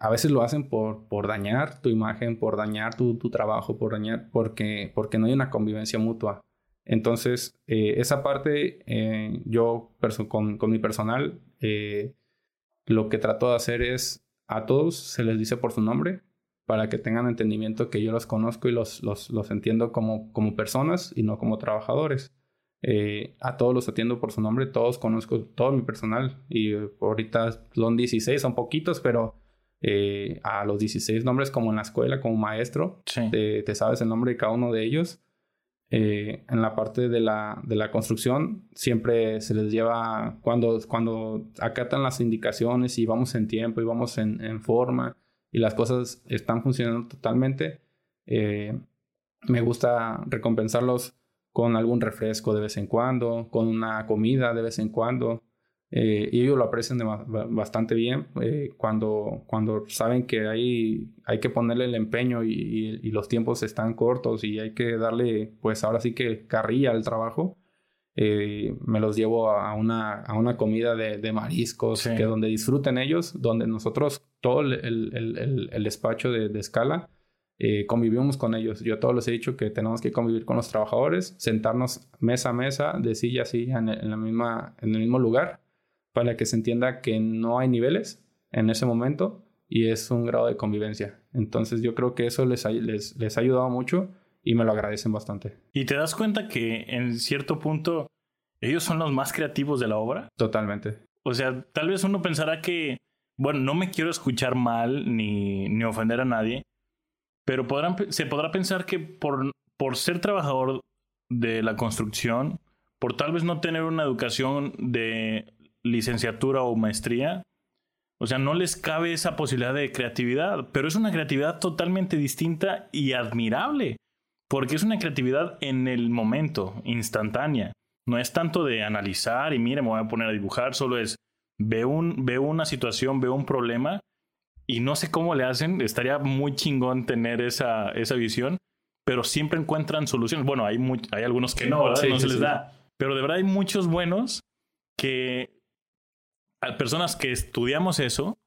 a veces lo hacen por, por dañar tu imagen, por dañar tu, tu trabajo, por dañar, porque, porque no hay una convivencia mutua. Entonces, eh, esa parte, eh, yo con, mi personal, eh, lo que trato de hacer es a todos se les dice por su nombre para que tengan entendimiento que yo los conozco y los, los, los entiendo como, como personas y no como trabajadores. A todos los atiendo por su nombre, todos conozco todo mi personal y ahorita son 16, son poquitos, pero a los 16 nombres como en la escuela, como maestro, te sabes el nombre de cada uno de ellos. Eh, en la parte de la, de la, construcción siempre se les lleva, cuando, cuando acatan las indicaciones y vamos en tiempo y vamos en, en forma y las cosas están funcionando totalmente, eh, me gusta recompensarlos con algún refresco de vez en cuando, con una comida de vez en cuando, eh, y ellos lo aprecian bastante bien eh, cuando, cuando saben que hay, hay que ponerle el empeño y, los tiempos están cortos y hay que darle, pues ahora sí que carrilla al trabajo. Eh, me los llevo a una, a una comida de, de mariscos, que donde disfruten ellos, donde nosotros, todo el, el, el, despacho de, de escala, convivimos con ellos. Yo todos les he dicho que tenemos que convivir con los trabajadores, sentarnos mesa a mesa, de silla así, en, en, la misma, en el mismo lugar para que se entienda que no hay niveles en ese momento y es un grado de convivencia. Entonces yo creo que eso les ha, les, les ha ayudado mucho y me lo agradecen bastante. ¿Y te das cuenta que en cierto punto ellos son los más creativos de la obra? Totalmente. O sea, tal vez uno pensará que, bueno, no me quiero escuchar mal ni, ni ofender a nadie, pero se podrá pensar que por, por ser trabajador de la construcción, por tal vez no tener una educación de licenciatura o maestría, o sea, no les cabe esa posibilidad de creatividad, pero es una creatividad totalmente distinta y admirable, porque es una creatividad en el momento, instantánea. No es tanto de analizar y mire, me voy a poner a dibujar, solo es veo, un, veo una situación, veo un problema y no sé cómo le hacen, estaría muy chingón tener esa, esa visión, pero siempre encuentran soluciones. Bueno, hay, hay algunos que no, no se les da, pero de verdad hay muchos buenos que personas que estudiamos eso,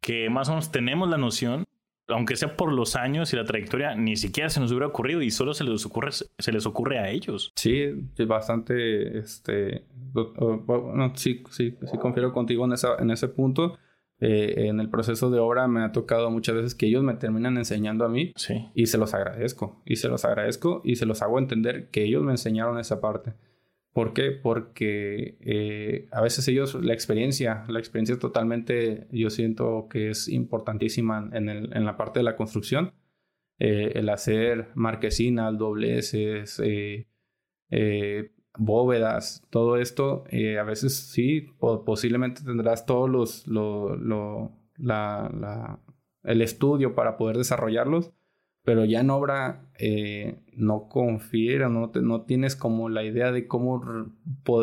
que más o menos tenemos la noción, aunque sea por los años y la trayectoria, ni siquiera se nos hubiera ocurrido y solo se les ocurre, se les ocurre a ellos. Sí, bastante, este, bueno, sí, sí, sí confiero contigo en, esa, en ese punto. Eh, en el proceso de obra me ha tocado muchas veces que ellos me terminan enseñando a mí sí. y se los agradezco, y se los agradezco y se los hago entender que ellos me enseñaron esa parte. ¿Por qué? Porque eh, a veces ellos, la experiencia, la experiencia totalmente, yo siento que es importantísima en, el, en la parte de la construcción. Eh, el hacer marquesinas, dobleces, eh, bóvedas, todo esto, a veces sí, posiblemente tendrás todos los, lo, lo, la, la, el estudio para poder desarrollarlos, pero ya en obra eh, no confiera, no, no tienes como la idea de cómo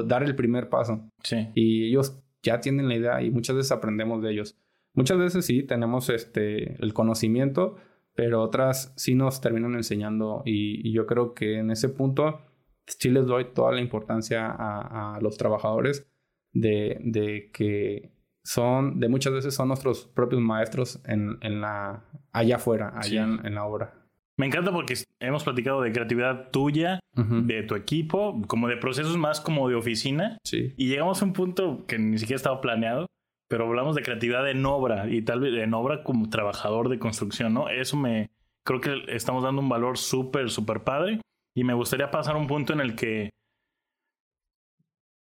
dar el primer paso. Sí. Y ellos ya tienen la idea y muchas veces aprendemos de ellos. Muchas veces sí tenemos este, el conocimiento, pero otras sí nos terminan enseñando y, yo creo que en ese punto sí les doy toda la importancia a, los trabajadores de, de que son, de muchas veces son nuestros propios maestros en, en la, allá afuera, allá en, la obra. Me encanta porque hemos platicado de creatividad tuya, de tu equipo, como de procesos más como de oficina. Sí. Y llegamos a un punto que ni siquiera estaba planeado, pero hablamos de creatividad en obra y tal vez en obra como trabajador de construcción, ¿no? Eso me, creo que estamos dando un valor súper, súper padre. Y me gustaría pasar a un punto en el que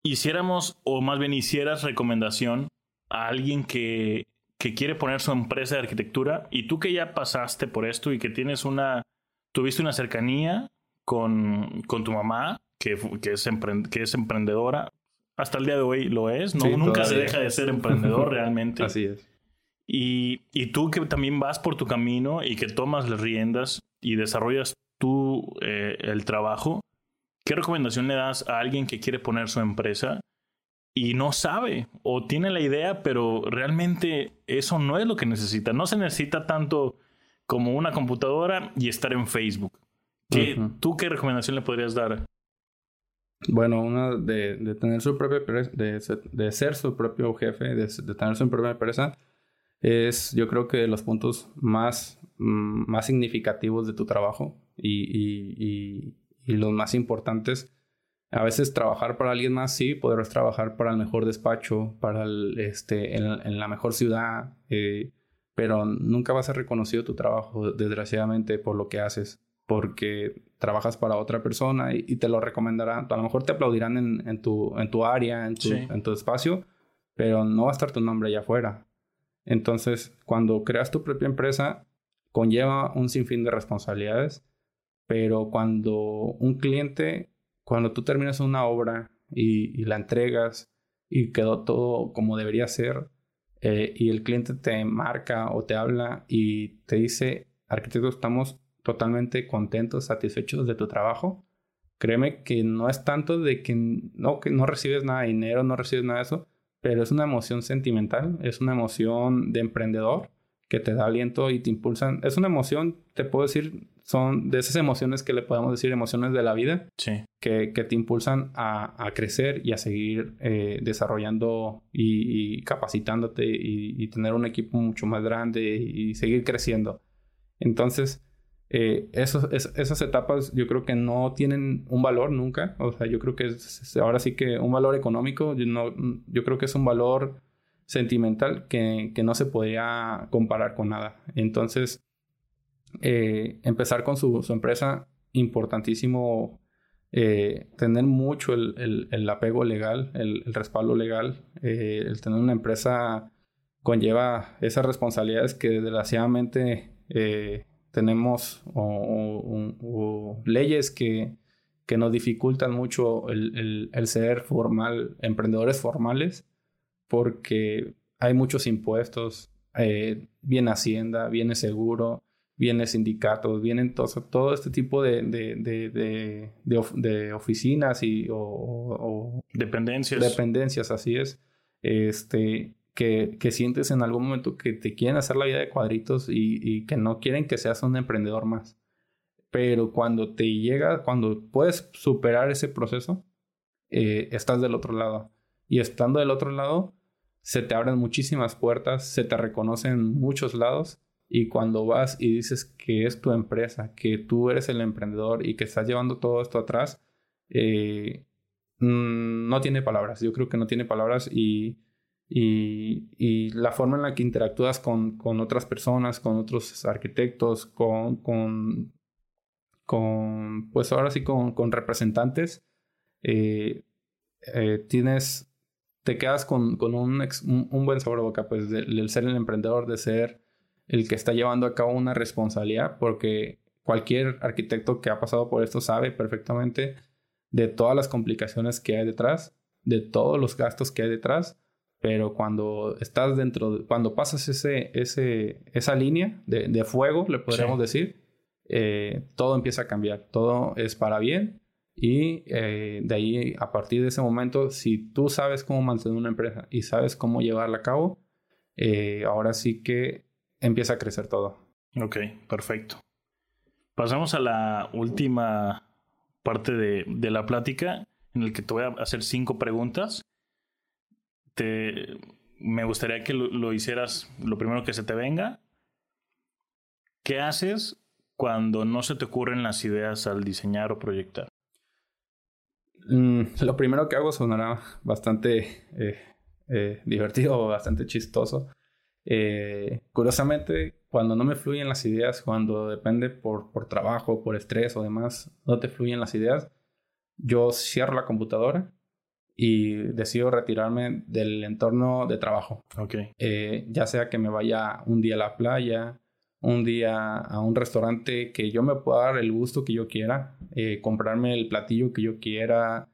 hiciéramos, o más bien hicieras recomendación a alguien que, que quiere poner su empresa de arquitectura y tú que ya pasaste por esto y que tienes una, tuviste una cercanía con, con tu mamá, que, que, es que es emprendedora, hasta el día de hoy lo es, ¿no? nunca se deja de ser emprendedor realmente. Así es. Y, y, tú que también vas por tu camino y que tomas las riendas y desarrollas tú eh, el trabajo, ¿qué recomendación le das a alguien que quiere poner su empresa y no sabe o tiene la idea, pero realmente eso no es lo que necesita. No se necesita tanto como una computadora y estar en Facebook. ¿Qué, ¿Tú qué recomendación le podrías dar? Bueno, una de, de tener su propia de, de, ser su propio jefe, de, tener su propia empresa, es yo creo que los puntos más, mm, más significativos de tu trabajo y, y, y, y los más importantes a veces trabajar para alguien más, sí, podrás trabajar para el mejor despacho, para el, este, en, la mejor ciudad, eh, pero nunca vas a ser reconocido tu trabajo, desgraciadamente, por lo que haces, porque trabajas para otra persona y, te lo recomendarán, a lo mejor te aplaudirán en, en, tu, en tu área, en tu, en tu espacio, pero no va a estar tu nombre allá afuera. Entonces, cuando creas tu propia empresa, conlleva un sinfín de responsabilidades, pero cuando un cliente cuando tú terminas una obra y, la entregas y quedó todo como debería ser, eh, y el cliente te marca o te habla y te dice, arquitecto, estamos totalmente contentos, satisfechos de tu trabajo, créeme que no es tanto de que no, que no recibes nada de dinero, no recibes nada de eso, pero es una emoción sentimental, es una emoción de emprendedor que te da aliento y te impulsan. Es una emoción, te puedo decir, son de esas emociones que le podemos decir emociones de la vida, sí. que, que te impulsan a, a, crecer y a seguir eh, desarrollando y, capacitándote y, tener un equipo mucho más grande y seguir creciendo. Entonces, eh, esos, esas etapas yo creo que no tienen un valor nunca. O sea, yo creo que es, ahora sí que un valor económico, yo, no, yo creo que es un valor sentimental que, que no se podía comparar con nada. Entonces, eh, empezar con su, empresa, importantísimo eh, tener mucho el, apego legal, el, respaldo legal. Eh, el tener una empresa conlleva esas responsabilidades que desgraciadamente tenemos o, leyes que, que, nos dificultan mucho el, ser formal, emprendedores formales, porque hay muchos impuestos, viene Hacienda, viene seguro, vienen sindicatos, vienen todo, todo este tipo de, de, de, oficinas y, o, dependencias. Dependencias, así es. Este, que, que, sientes en algún momento que te quieren hacer la vida de cuadritos y, y, que no quieren que seas un emprendedor más. Pero cuando te llega, cuando puedes superar ese proceso, eh, estás del otro lado. Y estando del otro lado, se te abren muchísimas puertas, se te reconocen en muchos lados y cuando vas y dices que es tu empresa, que tú eres el emprendedor y que estás llevando todo esto atrás, eh, mm, no tiene palabras. Yo creo que no tiene palabras y, y, la forma en la que interactúas con, con otras personas, con otros arquitectos, con, con, pues ahora sí con, con representantes, eh, eh, tienes, te quedas con, con un, un, buen sabor de boca, pues del ser el emprendedor, de ser el que está llevando a cabo una responsabilidad, porque cualquier arquitecto que ha pasado por esto sabe perfectamente de todas las complicaciones que hay detrás, de todos los gastos que hay detrás, pero cuando estás dentro, cuando pasas ese, ese, esa línea de, fuego, le podríamos decir, eh, todo empieza a cambiar, todo es para bien y eh, de ahí, a partir de ese momento, si tú sabes cómo mantener una empresa y sabes cómo llevarla a cabo, eh, ahora sí que empieza a crecer todo. Ok, perfecto. Pasamos a la última parte de, la plática en el que te voy a hacer cinco preguntas. Te, me gustaría que lo, hicieras lo primero que se te venga. ¿Qué haces cuando no se te ocurren las ideas al diseñar o proyectar? Mm, lo primero que hago sonará bastante eh, eh, divertido o bastante chistoso. Eh, curiosamente, cuando no me fluyen las ideas, cuando depende por, por trabajo, por estrés o demás, no te fluyen las ideas, yo cierro la computadora y decido retirarme del entorno de trabajo. Okay. Eh, ya sea que me vaya un día a la playa, un día a un restaurante que yo me pueda dar el gusto que yo quiera, eh, comprarme el platillo que yo quiera,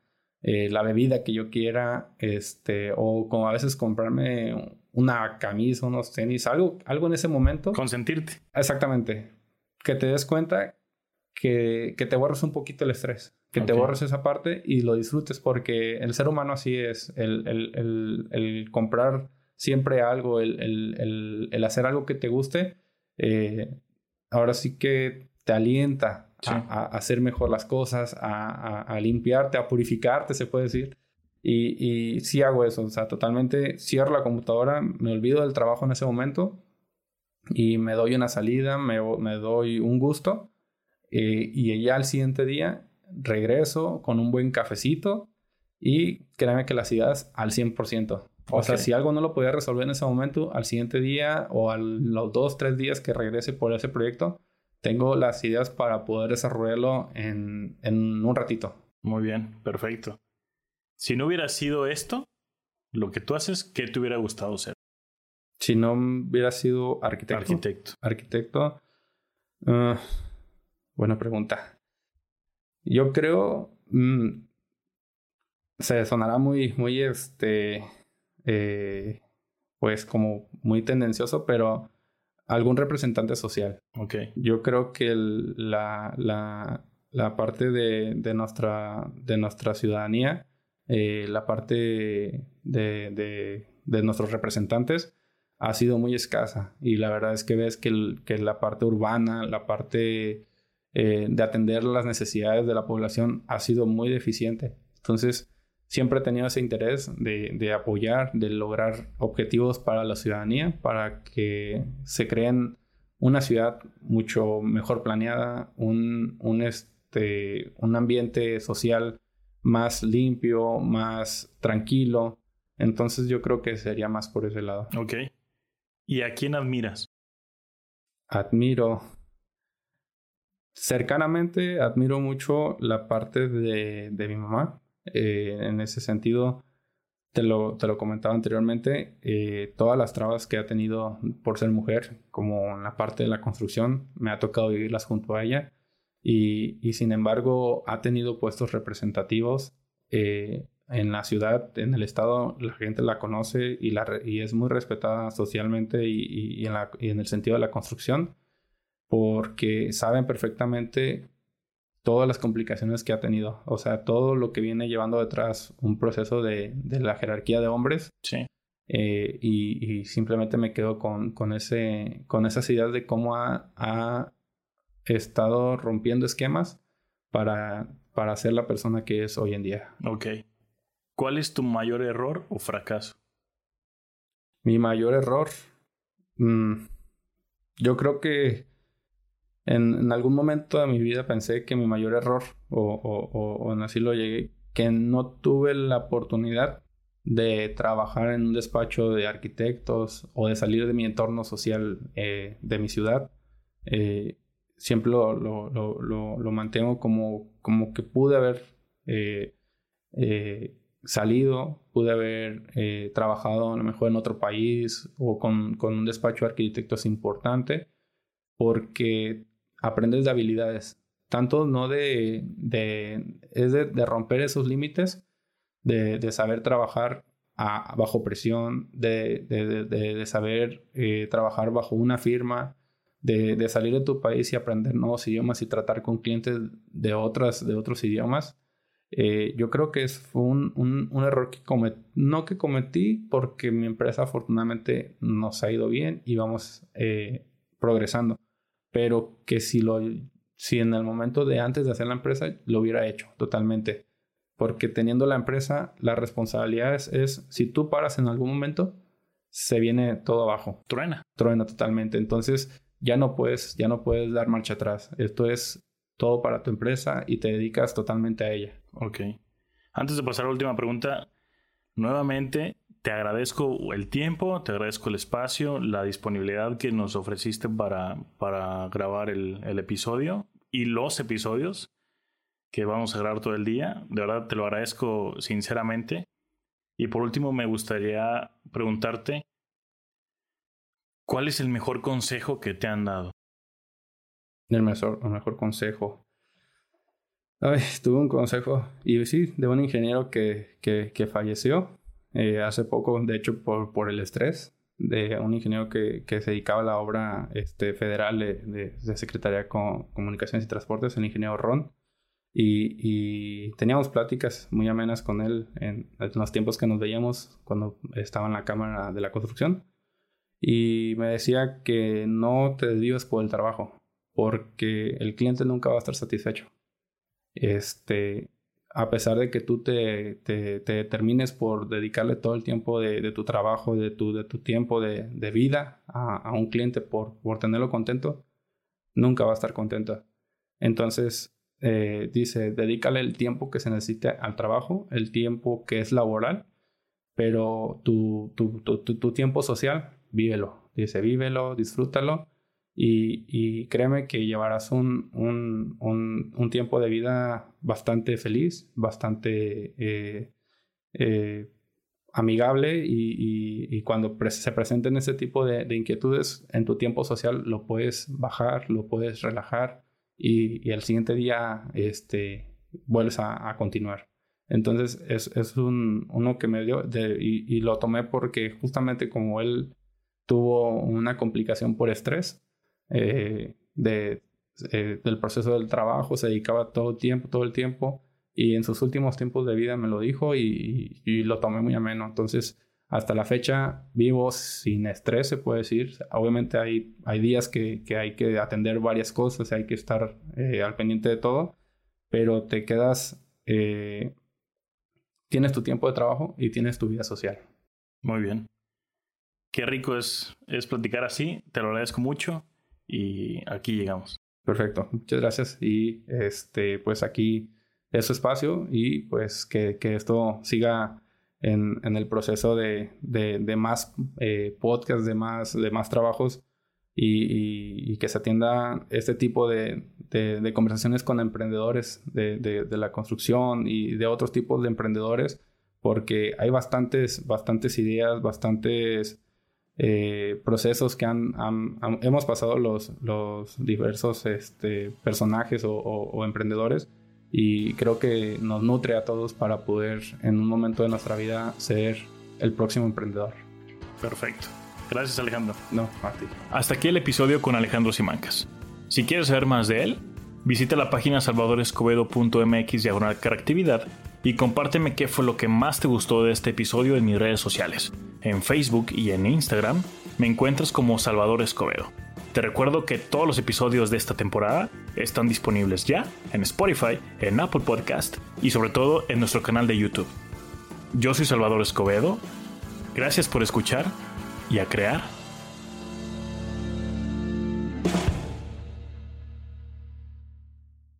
eh, la bebida que yo quiera, este, o como a veces comprarme una camisa, unos tenis, algo, algo en ese momento. Consentirte. Exactamente. Que te des cuenta que, que te borras un poquito el estrés. que te borres esa parte y lo disfrutes porque el ser humano así es, el, el, comprar siempre algo, el, hacer algo que te guste, eh, ahora sí que te alienta a, hacer mejor las cosas, a, limpiarte, a purificarte, se puede decir. Y, y sí hago eso, o sea, totalmente cierro la computadora, me olvido del trabajo en ese momento y me doy una salida, me, me doy un gusto eh, y ya al siguiente día regreso con un buen cafecito y créanme que las ideas al 100%. O sea, si algo no lo podía resolver en ese momento, al siguiente día o a los dos, tres días que regrese por ese proyecto, tengo las ideas para poder desarrollarlo en, en un ratito. Muy bien, perfecto. Si no hubiera sido esto, lo que tú haces, ¿qué te hubiera gustado ser? Si no hubiera sido arquitecto. Arquitecto. Arquitecto. Ah, buena pregunta. Yo creo. Mm, se sonará muy, muy este. Eh, pues como muy tendencioso, pero algún representante social. Ok. Yo creo que la, la, la, parte de, de, nuestra, de nuestra ciudadanía, eh, la parte de, de, de nuestros representantes, ha sido muy escasa y la verdad es que ves que, que la parte urbana, la parte eh, de atender las necesidades de la población ha sido muy deficiente. Entonces, siempre he tenido ese interés de, de, apoyar, de lograr objetivos para la ciudadanía, para que se creen una ciudad mucho mejor planeada, un, un, este, un ambiente social más limpio, más tranquilo. Entonces yo creo que sería más por ese lado. Ok. ¿Y a quién admiras? Admiro. Cercanamente admiro mucho la parte de, de mi mamá. Eh, en ese sentido, te lo, te lo comentaba anteriormente, eh, todas las trabas que ha tenido por ser mujer, como en la parte de la construcción, me ha tocado vivirlas junto a ella. Y, y sin embargo, ha tenido puestos representativos eh, en la ciudad, en el estado, la gente la conoce y, la, y es muy respetada socialmente y, y, en la, y, en el sentido de la construcción, porque saben perfectamente todas las complicaciones que ha tenido, o sea, todo lo que viene llevando detrás un proceso de, de la jerarquía de hombres. Sí. Eh, y, simplemente me quedo con, con, ese, con esas ideas de cómo ha, ha estado rompiendo esquemas para, para ser la persona que es hoy en día. Ok. ¿Cuál es tu mayor error o fracaso? Mi mayor error. Mm, yo creo que en, algún momento de mi vida pensé que mi mayor error, o, o, o, así lo llegué, que no tuve la oportunidad de trabajar en un despacho de arquitectos o de salir de mi entorno social eh, de mi ciudad. Eh, siempre lo, lo, lo, lo, mantengo como, como que pude haber eh, salido, pude haber eh, trabajado a lo mejor en otro país o con, con, un despacho de arquitectos importante, porque aprendes de habilidades, tanto no de, de es de, de, romper esos límites, de, de saber trabajar a, bajo presión, de, de saber eh, trabajar bajo una firma, de, salir de tu país y aprender nuevos idiomas y tratar con clientes de, otras, de otros idiomas. Eh, yo creo que es, fue un, un, error que cometí, no que cometí porque mi empresa afortunadamente nos ha ido bien y vamos eh, progresando, pero que si, lo, si en el momento de antes de hacer la empresa lo hubiera hecho totalmente, porque teniendo la empresa, la responsabilidad es, es si tú paras en algún momento, se viene todo abajo. Truena. Truena totalmente. Entonces ya no puedes, ya no puedes dar marcha atrás. Esto es todo para tu empresa y te dedicas totalmente a ella. Ok. Antes de pasar a la última pregunta, nuevamente te agradezco el tiempo, te agradezco el espacio, la disponibilidad que nos ofreciste para, para grabar el, episodio y los episodios que vamos a grabar todo el día. De verdad te lo agradezco sinceramente. Y por último me gustaría preguntarte, ¿cuál es el mejor consejo que te han dado? el mejor, el mejor consejo. Ay, tuve un consejo, y sí, de un ingeniero que, que falleció eh, hace poco, de hecho, por, por el estrés, de un ingeniero que, que se dedicaba a la obra este, federal de, de, Secretaría de Comunicaciones y Transportes, el ingeniero Ron. Y, teníamos pláticas muy amenas con él en, los tiempos que nos veíamos cuando estaba en la cámara de la construcción. Y me decía que no te desvíes por el trabajo, porque el cliente nunca va a estar satisfecho. Este, a pesar de que tú te, te, termines por dedicarle todo el tiempo de, tu trabajo, de tu, de tu tiempo de, vida a, un cliente por, por tenerlo contento, nunca va a estar contento. Entonces, eh, dice, dedícale el tiempo que se necesite al trabajo, el tiempo que es laboral, pero tu, tu, tu, tu tiempo social, vívelo. Dice, vívelo, disfrútalo y, créeme que llevarás un, un, un, tiempo de vida bastante feliz, bastante eh, eh, amigable y, y, cuando se presenten ese tipo de, de, inquietudes en tu tiempo social lo puedes bajar, lo puedes relajar y, el siguiente día este, vuelves a, continuar. Entonces es, es un, uno que me dio de, y, lo tomé porque justamente como él tuvo una complicación por estrés, eh, eh, del proceso del trabajo, se dedicaba todo el tiempo, todo el tiempo, y en sus últimos tiempos de vida me lo dijo y, lo tomé muy ameno. Entonces, hasta la fecha vivo sin estrés, se puede decir. Obviamente hay, hay días que, que hay que atender varias cosas, hay que estar eh, al pendiente de todo, pero te quedas, tienes tu tiempo de trabajo y tienes tu vida social. Muy bien. Qué rico es, es platicar así, te lo agradezco mucho y aquí llegamos. Perfecto, muchas gracias y este pues aquí es su espacio y pues que, que esto siga en, en, el proceso de, de, de más eh, podcasts, de más, de más trabajos y, que se atienda este tipo de, de conversaciones con emprendedores de, la construcción y de otros tipos de emprendedores porque hay bastantes, bastantes ideas, bastantes eh, procesos que han, hemos pasado los, los diversos este, personajes o, emprendedores y creo que nos nutre a todos para poder en un momento de nuestra vida ser el próximo emprendedor. Perfecto. Gracias Alejandro. No. Hasta aquí el episodio con Alejandro Simancas. Si quieres saber más de él, visita la página salvadorescobedo.mx diagonal caractividad y compárteme qué fue lo que más te gustó de este episodio en mis redes sociales. En Facebook y en Instagram me encuentras como Salvador Escobedo. Te recuerdo que todos los episodios de esta temporada están disponibles ya en Spotify, en Apple Podcast y sobre todo en nuestro canal de YouTube. Yo soy Salvador Escobedo. Gracias por escuchar y a crear